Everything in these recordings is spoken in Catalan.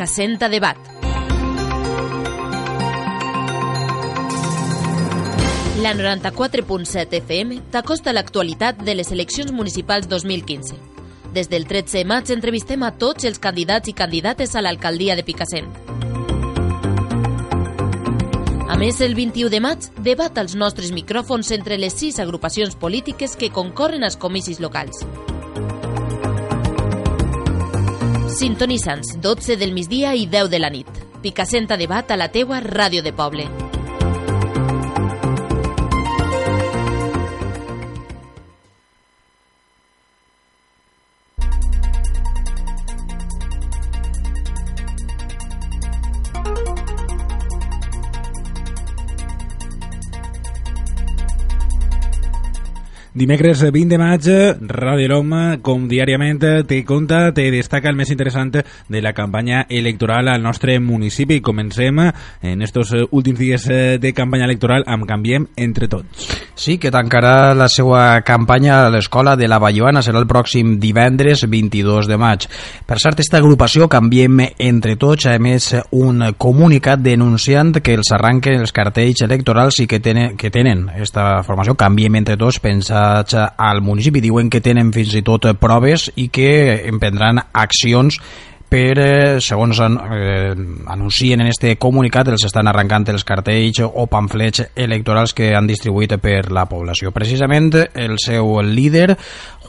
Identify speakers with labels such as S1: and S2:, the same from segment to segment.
S1: Picassent a debat. La 94.7 FM t'acosta l'actualitat de les eleccions municipals 2015. Des del 13 de maig entrevistem a tots els candidats i candidates a l'alcaldia de Picassent. A més, el 21 de maig debat als nostres micròfons entre les sis agrupacions polítiques que concorren als comicis locals. Sintonitza'ns 12 del migdia i 10 de la nit. Picassent a debat a la teua ràdio de poble.
S2: Dimecres 20 de maig, Radio Loma, com diàriament, té compta, te destaca el més interessant de la campanya electoral al nostre municipi. Comencem en estos últims dies de campanya electoral amb Canviem entre tots.
S3: Sí, que tancarà la seva campanya a l'escola de la Valloana. Serà el pròxim divendres 22 de maig. Per cert, esta agrupació Canviem entre tots ha emès un comunicat denunciant que els arranquen els cartells electorals i que tenen, que tenen esta formació Canviem entre tots pensa al municipi. Diuen que tenen fins i tot proves i que emprendran accions per, eh, segons eh, anuncien en este comunicat, els estan arrencant els cartells o pamflets electorals que han distribuït per la població. Precisament el seu líder,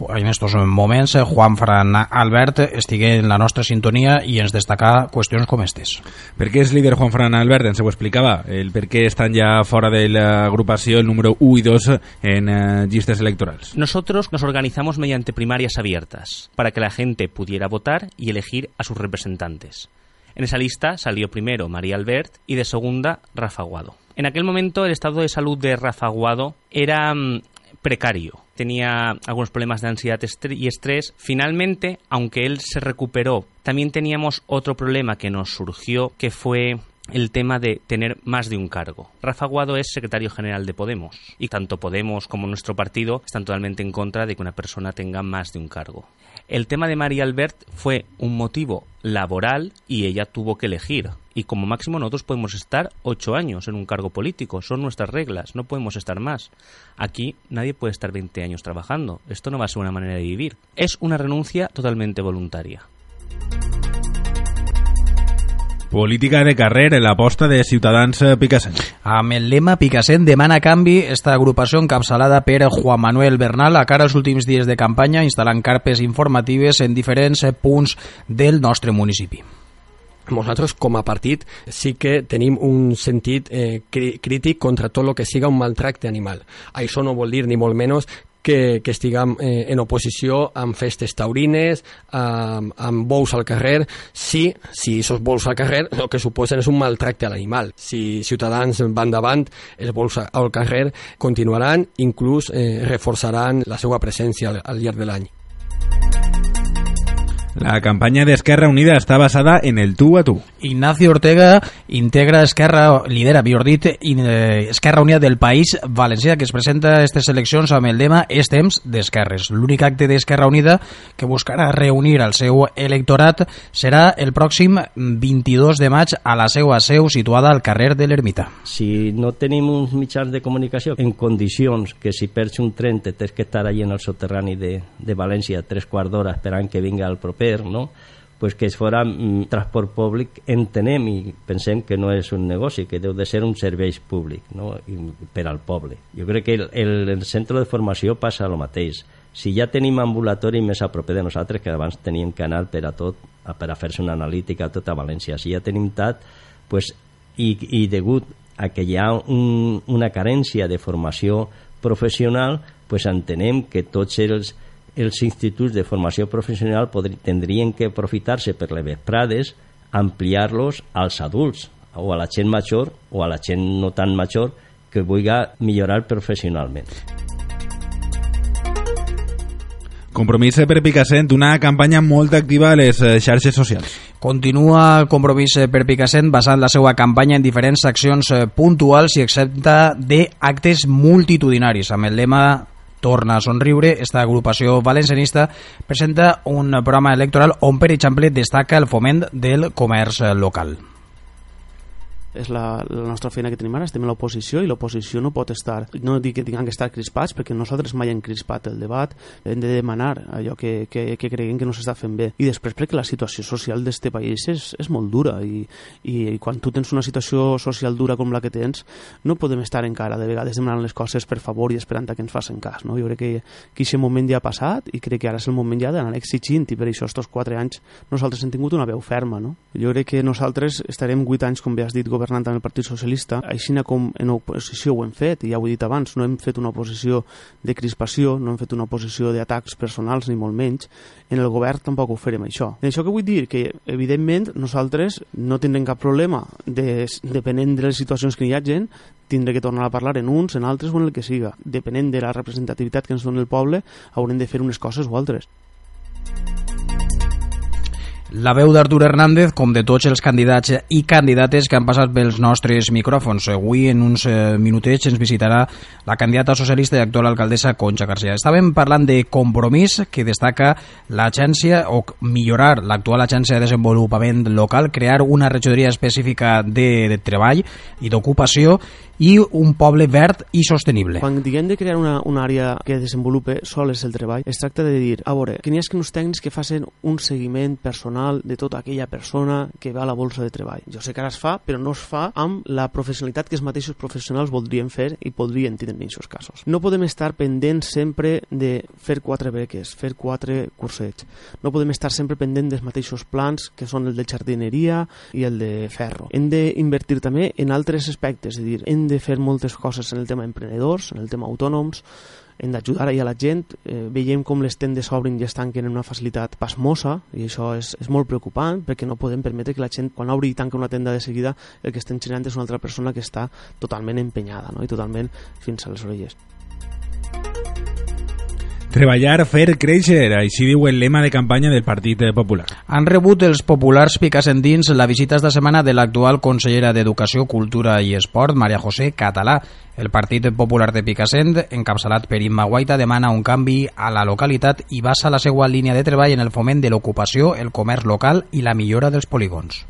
S3: en estos moments, Juan Fran Albert, estigué en la nostra sintonia i ens destacà qüestions com aquestes.
S2: Per què és líder Juan Fran Albert? Ens ho explicava. El per què estan ja fora de l'agrupació el número 1 i 2 en eh, llistes electorals.
S4: Nosotros nos organizamos mediante primarias abiertas para que la gente pudiera votar y elegir a sus representantes. En esa lista salió primero María Albert y de segunda Rafa Guado. En aquel momento el estado de salud de Rafa Guado era mm, precario. Tenía algunos problemas de ansiedad y estrés. Finalmente, aunque él se recuperó, también teníamos otro problema que nos surgió, que fue el tema de tener más de un cargo. Rafa Guado es secretario general de Podemos y tanto Podemos como nuestro partido están totalmente en contra de que una persona tenga más de un cargo. El tema de María Albert fue un motivo laboral y ella tuvo que elegir. Y como máximo nosotros podemos estar ocho años en un cargo político. Son nuestras reglas, no podemos estar más. Aquí nadie puede estar 20 años trabajando. Esto no va a ser una manera de vivir. Es una renuncia totalmente voluntaria.
S2: Política de carrer, l'aposta de Ciutadans Picassent.
S3: Amb el lema Picassent demana canvi, esta agrupació encapçalada per Juan Manuel Bernal a cara als últims dies de campanya instal·lant carpes informatives en diferents punts del nostre municipi
S5: nosaltres com a partit sí que tenim un sentit eh, crític contra tot el que siga un maltracte animal. Això no vol dir ni molt menys que, que estiguem eh, en oposició amb festes taurines, amb, amb bous al carrer, si, si aquests bous al carrer el que suposen és un maltracte a l'animal. Si Ciutadans van davant, els bous al carrer continuaran, inclús eh, reforçaran la seva presència al, al llarg de l'any.
S2: La campanya d'Esquerra Unida està basada en el tu a tu.
S3: Ignacio Ortega integra Esquerra, lidera, millor dit, eh, Esquerra Unida del País Valencià, que es presenta a aquestes eleccions amb el lema És temps d'esquerres. L'únic acte d'Esquerra Unida que buscarà reunir el seu electorat serà el pròxim 22 de maig a la seva seu situada al carrer de l'Ermita.
S6: Si no tenim uns mitjans de comunicació en condicions que si perds un tren te tens que estar allà en el soterrani de, de València tres quarts d'hora esperant que vinga el proper no? Pues que es fora mm, transport públic entenem i pensem que no és un negoci, que deu de ser un servei públic no? I per al poble. Jo crec que el, el, centre de formació passa el mateix. Si ja tenim ambulatori més a proper de nosaltres, que abans teníem que anar per a tot, per a fer-se una analítica a tota València, si ja tenim TAT, pues, i, i degut a que hi ha un, una carència de formació professional, pues entenem que tots els els instituts de formació professional tindrien que aprofitar-se per les vesprades, ampliar-los als adults o a la gent major o a la gent no tan major que vulgui millorar professionalment.
S2: Compromís per Picassent, una campanya molt activa a les eh, xarxes socials.
S3: Continua Compromís per Picassent basant la seva campanya en diferents accions eh, puntuals i excepte d'actes multitudinaris, amb el lema torna a somriure, esta agrupació valencianista presenta un programa electoral on, per exemple, destaca el foment del comerç local
S7: és la, la nostra feina que tenim ara, estem a l'oposició i l'oposició no pot estar, no dic que tinguem que estar crispats perquè nosaltres mai hem crispat el debat hem de demanar allò que, que, que creguem que no s'està fent bé i després perquè la situació social d'este país és, és molt dura i, i, quan tu tens una situació social dura com la que tens no podem estar encara de vegades demanant les coses per favor i esperant que ens facin cas no? jo crec que, que aquest moment ja ha passat i crec que ara és el moment ja d'anar exigint i per això estos quatre anys nosaltres hem tingut una veu ferma no? jo crec que nosaltres estarem vuit anys com bé has dit amb el Partit Socialista, així com en oposició ho hem fet, i ja ho he dit abans, no hem fet una oposició de crispació, no hem fet una oposició d'atacs personals, ni molt menys, en el govern tampoc ho farem això. En això que vull dir? Que, evidentment, nosaltres no tindrem cap problema, de, depenent de les situacions que hi ha gent, tindré que tornar a parlar en uns, en altres o en el que siga. Depenent de la representativitat que ens dona el poble, haurem de fer unes coses o altres.
S3: La veu d'Artur Hernández, com de tots els candidats i candidates que han passat pels nostres micròfons. Avui, en uns eh, minutets, ens visitarà la candidata socialista i actual alcaldessa Concha García. Estàvem parlant de compromís que destaca l'agència o millorar l'actual agència de desenvolupament local, crear una regidoria específica de, de treball i d'ocupació i un poble verd i sostenible.
S7: Quan diguem de crear una, una àrea que desenvolupe sols el treball, es tracta de dir, a veure, que n'hi ha uns tècnics que facin un seguiment personal de tota aquella persona que va a la bolsa de treball. Jo sé que ara es fa, però no es fa amb la professionalitat que els mateixos professionals voldrien fer i podrien tenir en aquests casos. No podem estar pendents sempre de fer quatre beques, fer quatre cursets. No podem estar sempre pendent dels mateixos plans que són el de jardineria i el de ferro. Hem d'invertir també en altres aspectes, és a dir, hem de fer moltes coses en el tema emprenedors, en el tema autònoms, hem d'ajudar a la gent. Eh, veiem com les tendes s'obrin i es tanquen en una facilitat pasmosa i això és, és molt preocupant perquè no podem permetre que la gent quan obri i tanca una tenda de seguida el que estem generant és una altra persona que està totalment empenyada no? i totalment fins a les orelles.
S2: Treballar, fer créixer, així diu el lema de campanya del Partit Popular.
S3: Han rebut els populars picassendins la visita esta setmana de l'actual consellera d'Educació, Cultura i Esport, Maria José Català. El Partit Popular de Picassent, encapçalat per Imma Guaita, demana un canvi a la localitat i basa la seva línia de treball en el foment de l'ocupació, el comerç local i la millora dels polígons.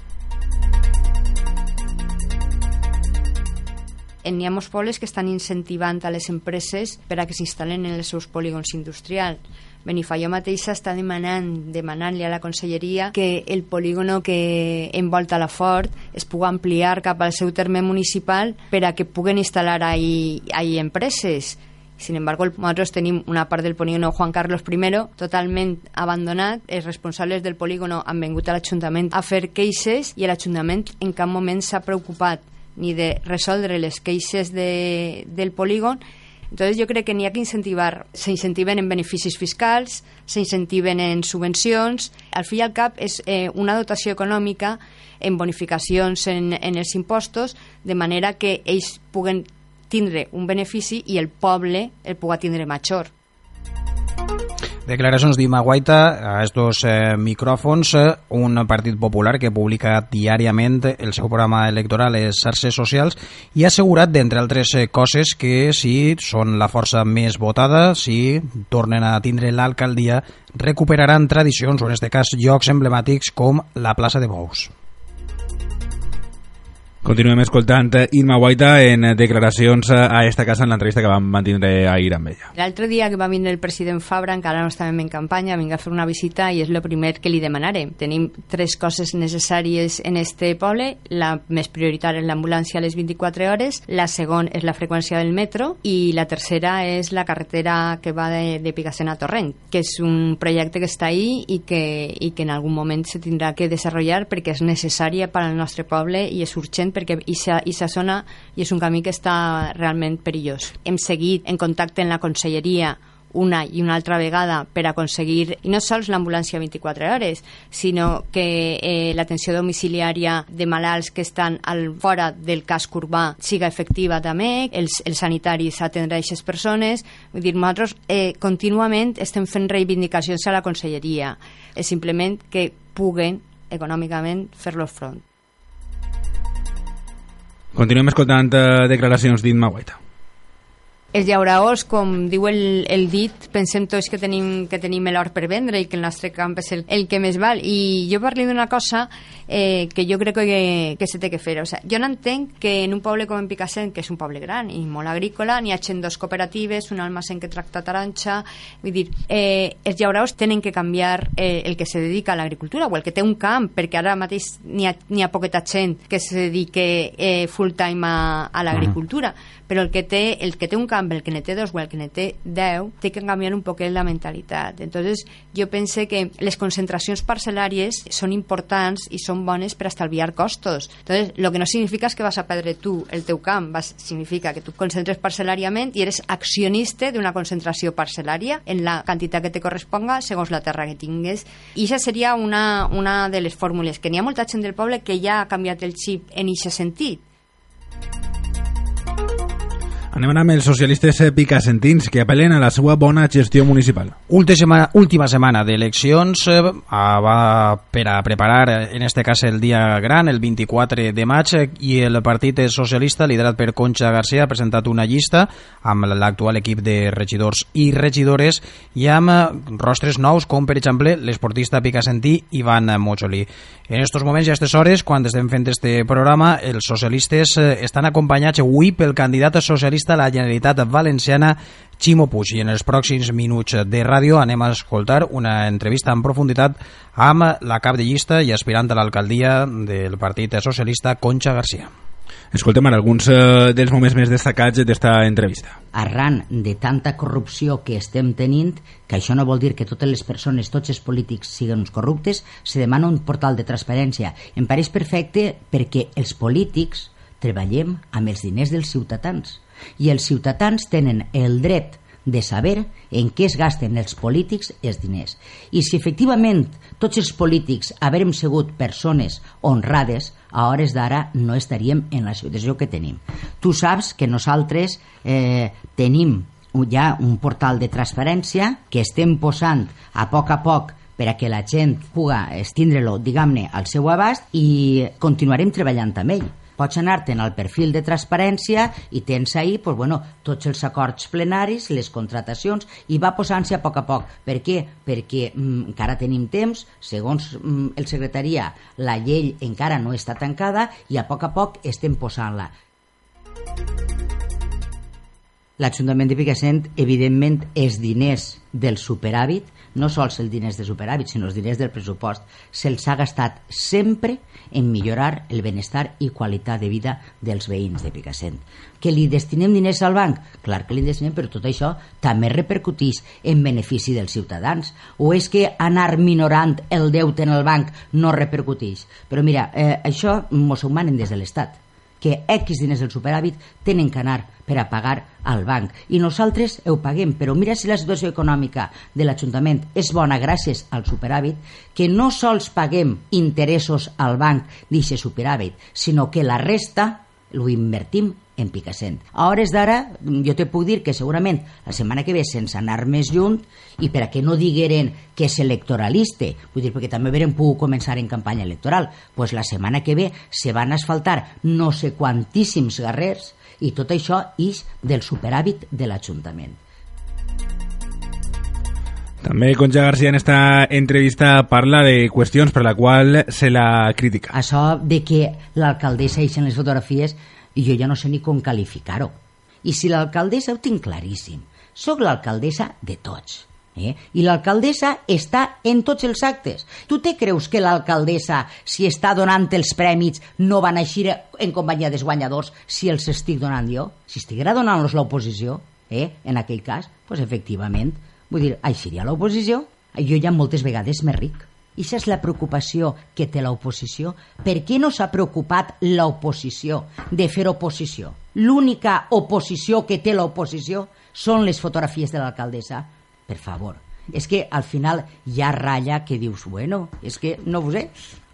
S8: N'hi ha molts pobles que estan incentivant a les empreses per a que s'instal·len en els seus polígons industrials. Benifaió mateixa està demanant demanant-li a la conselleria que el polígono que envolta la Fort es pugui ampliar cap al seu terme municipal per a que puguen instal·lar ahí, empreses. Sin embargo, nosotros tenim una part del polígono Juan Carlos I totalment abandonat. Els responsables del polígono han vingut a l'Ajuntament a fer queixes i l'Ajuntament en cap moment s'ha preocupat ni de resoldre les queixes de, del polígon entonces jo crec que n'hi ha que incentivar, s'incentiven en beneficis fiscals, s'incentiven en subvencions, al fi i al cap és eh, una dotació econòmica en bonificacions en, en els impostos, de manera que ells puguen tindre un benefici i el poble el pugui tindre major.
S3: Declaracions d'Ima Guaita a estos eh, micròfons, un partit popular que publica diàriament el seu programa electoral a les xarxes socials i ha assegurat, d'entre altres eh, coses, que si són la força més votada, si tornen a tindre l'alcaldia, recuperaran tradicions, o en aquest cas llocs emblemàtics com la plaça de Bous.
S2: Continuem escoltant Irma Guaita en declaracions a esta casa en l'entrevista que vam mantenir ahir amb ella.
S8: L'altre dia que va vindre el president Fabra, encara no estàvem en campanya, vinga a fer una visita i és el primer que li demanarem. Tenim tres coses necessàries en este poble. La més prioritària és l'ambulància a les 24 hores, la segona és la freqüència del metro i la tercera és la carretera que va de, de Picassent a Torrent, que és un projecte que està ahí i que, i que en algun moment se tindrà que desenvolupar perquè és necessària per al nostre poble i és urgent perquè aquesta zona i és un camí que està realment perillós. Hem seguit en contacte en la conselleria una i una altra vegada per aconseguir, i no sols l'ambulància 24 hores, sinó que eh, l'atenció domiciliària de malalts que estan al fora del casc urbà siga efectiva també, els, els sanitaris atendre aquestes persones. Vull dir, nosaltres eh, contínuament estem fent reivindicacions a la conselleria. És simplement que puguen econòmicament fer-los front.
S2: Continuem escoltant eh, declaracions d'Imma Guaita.
S8: Els llauraors, com diu el, el dit, pensem tots que tenim, que tenim l'or per vendre i que el nostre camp és el, el que més val. I jo parlo d'una cosa eh, que jo crec que, que se té que fer. O sea, jo no entenc que en un poble com en Picassent, que és un poble gran i molt agrícola, n'hi hagi dos cooperatives, un almacén que tracta taronja... Vull dir, eh, els llauraors tenen que canviar eh, el que se dedica a l'agricultura o el que té un camp, perquè ara mateix n'hi ha, ha poqueta gent que se dedique eh, full time a, a l'agricultura. -huh però el que té, el que té un camp, el que ne té dos o el que ne té deu, té que canviar un poquet la mentalitat. Entonces, jo pense que les concentracions parcel·làries són importants i són bones per estalviar costos. Entonces, lo que no significa és que vas a perdre tu el teu camp, vas, significa que tu concentres parcel·làriament i eres accionista d'una concentració parcel·lària en la quantitat que te corresponga segons la terra que tingues. I això seria una, una de les fórmules, que n'hi ha molta gent del poble que ja ha canviat el xip en aquest sentit
S2: Anem amb els socialistes picassentins que apel·len a la seva bona gestió municipal.
S3: Última setmana, última setmana d'eleccions eh, va per a preparar, en este cas el dia gran, el 24 de maig, i el Partit Socialista, liderat per Concha García, ha presentat una llista amb l'actual equip de regidors i regidores i amb rostres nous, com per exemple l'esportista picassentí Ivan Mojoli. En aquests moments i a aquestes hores, quan estem fent este programa, els socialistes eh, estan acompanyats avui pel candidat socialista socialista a la Generalitat Valenciana, Ximo Puig. I en els pròxims minuts de ràdio anem a escoltar una entrevista en profunditat amb la cap de llista i aspirant a l'alcaldia del Partit Socialista, Concha García.
S2: Escoltem ara alguns eh, dels moments més destacats d'esta entrevista.
S9: Arran de tanta corrupció que estem tenint, que això no vol dir que totes les persones, tots els polítics siguin corruptes, se demana un portal de transparència. Em pareix perfecte perquè els polítics treballem amb els diners dels ciutadans i els ciutadans tenen el dret de saber en què es gasten els polítics els diners. I si efectivament tots els polítics haverem sigut persones honrades, a hores d'ara no estaríem en la situació que tenim. Tu saps que nosaltres eh, tenim ja un portal de transparència que estem posant a poc a poc per a que la gent puga estindre-lo, diguem-ne, al seu abast i continuarem treballant amb ell pots anar-te'n al perfil de transparència i tens ahir pues, bueno, tots els acords plenaris, les contratacions, i va posant-se a poc a poc. Per què? Perquè mm, encara tenim temps, segons mm, el secretaria, la llei encara no està tancada i a poc a poc estem posant-la. L'Ajuntament de Picassent, evidentment, els diners del superàvit no sols els diners de superàvit, sinó els diners del pressupost, se'ls ha gastat sempre en millorar el benestar i qualitat de vida dels veïns de Picassent. Que li destinem diners al banc? Clar que li destinem, però tot això també repercutís en benefici dels ciutadans. O és que anar minorant el deute en el banc no repercutís? Però mira, eh, això mos ho manen des de l'Estat que X diners del superàvit tenen que anar per a pagar al banc. I nosaltres ho paguem però mira si la situació econòmica de l'Ajuntament és bona gràcies al superàvit que no sols paguem interessos al banc d'aquest superàvit sinó que la resta ho invertim en Picassent. A hores d'ara, jo te puc dir que segurament la setmana que ve, sense anar més lluny, i per a que no digueren que és electoralista, vull dir, perquè també verem pogut començar en campanya electoral, pues la setmana que ve se van asfaltar no sé quantíssims guerrers i tot això és del superàvit de l'Ajuntament.
S2: També Concha García en esta entrevista parla de qüestions per la qual se la critica.
S9: Això de que l'alcaldessa eixen les fotografies, jo ja no sé ni com qualificar-ho. I si l'alcaldessa ho tinc claríssim, sóc l'alcaldessa de tots Eh? I l'alcaldessa està en tots els actes. Tu te creus que l'alcaldessa, si està donant els prèmits, no van eixir en companyia dels guanyadors si els estic donant jo? Si estiguera donant-los l'oposició, eh? en aquell cas, pues efectivament, vull dir, eixiria l'oposició. Jo ja moltes vegades més ric. I és la preocupació que té l'oposició. Per què no s'ha preocupat l'oposició de fer oposició? L'única oposició que té l'oposició són les fotografies de l'alcaldessa per favor. És que al final hi ha ratlla que dius, bueno, és que no ho sé,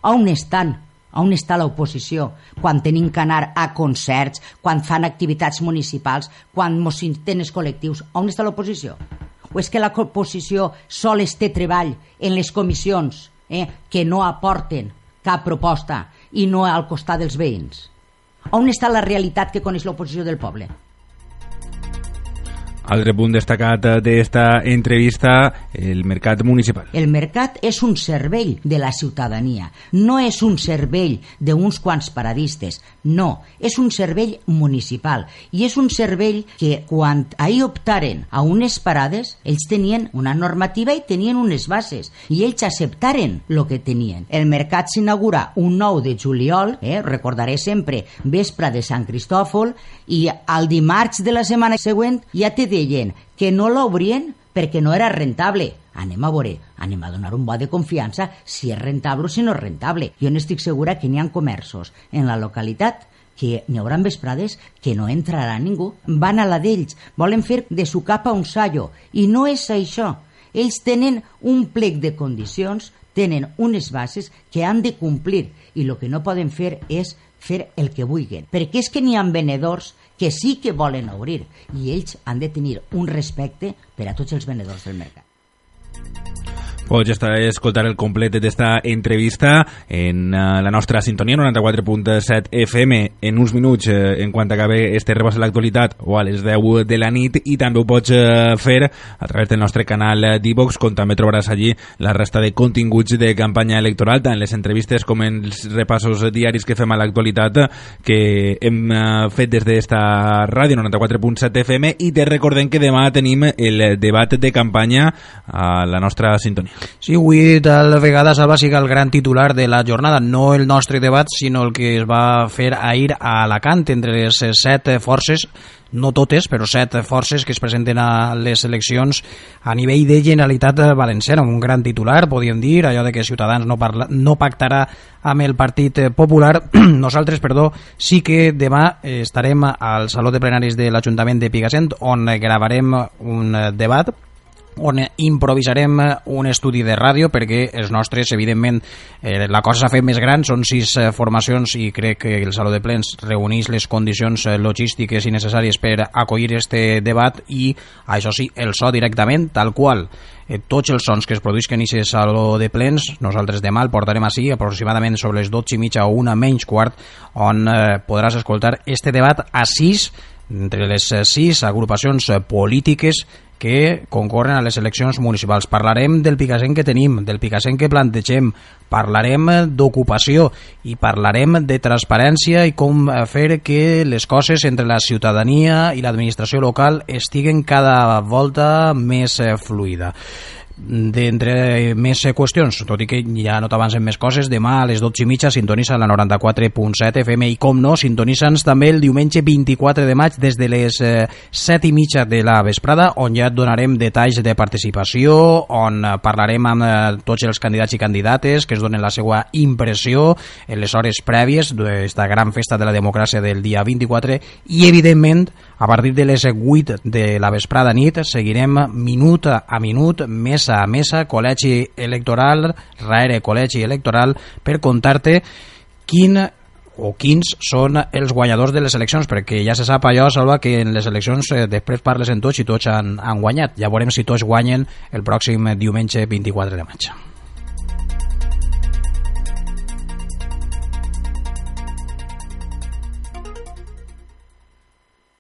S9: on estan? On està l'oposició? Quan tenim que anar a concerts, quan fan activitats municipals, quan mos tenes col·lectius, on està l'oposició? O és que l'oposició sols té treball en les comissions eh, que no aporten cap proposta i no al costat dels veïns? On està la realitat que coneix l'oposició del poble?
S2: Altre punt destacat d'esta entrevista, el mercat municipal.
S9: El mercat és un servei de la ciutadania, no és un servei d'uns quants paradistes, no, és un servei municipal i és un servei que quan ahir optaren a unes parades, ells tenien una normativa i tenien unes bases i ells acceptaren el que tenien. El mercat s'inaugura un 9 de juliol, eh, recordaré sempre, vespre de Sant Cristòfol, i al dimarts de la setmana següent ja te deien que no l'obrien perquè no era rentable. Anem a veure, anem a donar un bo de confiança si és rentable o si no és rentable. Jo n'estic segura que n'hi ha comerços en la localitat que n'hi haurà vesprades que no entrarà ningú. Van a la d'ells, volen fer de su capa un sallo. I no és això. Ells tenen un plec de condicions, tenen unes bases que han de complir i el que no poden fer és fer el que vulguin. Perquè és que n'hi ha venedors que sí que volen obrir i ells han de tenir un respecte per a tots els venedors del mercat.
S2: Pots escoltar el complet d'esta entrevista en uh, la nostra sintonia 94.7 FM en uns minuts uh, en quant acabe este repàs a l'actualitat o a les 10 de la nit i també ho pots uh, fer a través del nostre canal d'Ivox com també trobaràs allí la resta de continguts de campanya electoral tant les entrevistes com els repassos diaris que fem a l'actualitat que hem fet des d'esta ràdio 94.7 FM i te recordem que demà tenim el debat de campanya a la nostra sintonia.
S3: Sí, avui tal vegada Salva siga el gran titular de la jornada, no el nostre debat, sinó el que es va fer ahir a Alacant entre les set forces no totes, però set forces que es presenten a les eleccions a nivell de Generalitat Valenciana, un gran titular, podríem dir, allò de que Ciutadans no, parla, no pactarà amb el Partit Popular. Nosaltres, perdó, sí que demà estarem al Saló de Plenaris de l'Ajuntament de Picassent, on gravarem un debat on improvisarem un estudi de ràdio perquè els nostres, evidentment, eh, la cosa s'ha fet més gran, són sis eh, formacions i crec que el Saló de Plens reuneix les condicions eh, logístiques i necessàries per acollir este debat i, això sí, el so directament, tal qual eh, tots els sons que es produïsquen en aquest saló de plens, nosaltres demà el portarem així aproximadament sobre les 12 i mitja o una menys quart, on eh, podràs escoltar este debat a sis entre les sis agrupacions polítiques que concorren a les eleccions municipals. Parlarem del Picassent que tenim, del Picassent que plantegem, parlarem d'ocupació i parlarem de transparència i com fer que les coses entre la ciutadania i l'administració local estiguen cada volta més fluida d'entre més qüestions, tot i que ja no t'avancen més coses, demà a les 12 i mitja sintonitza la 94.7 FM i com no, sintonitza'ns també el diumenge 24 de maig des de les eh, 7 i mitja de la vesprada, on ja et donarem detalls de participació, on parlarem amb eh, tots els candidats i candidates que es donen la seva impressió en les hores prèvies d'esta gran festa de la democràcia del dia 24 i, evidentment, a partir de les 8 de la vesprada nit seguirem minut a minut, mesa a mesa, col·legi electoral, rere col·legi electoral, per contar-te quin o quins són els guanyadors de les eleccions, perquè ja se sap allò, Salva, que en les eleccions eh, després parles en tots i tots han, han guanyat. Ja veurem si tots guanyen el pròxim diumenge 24 de maig.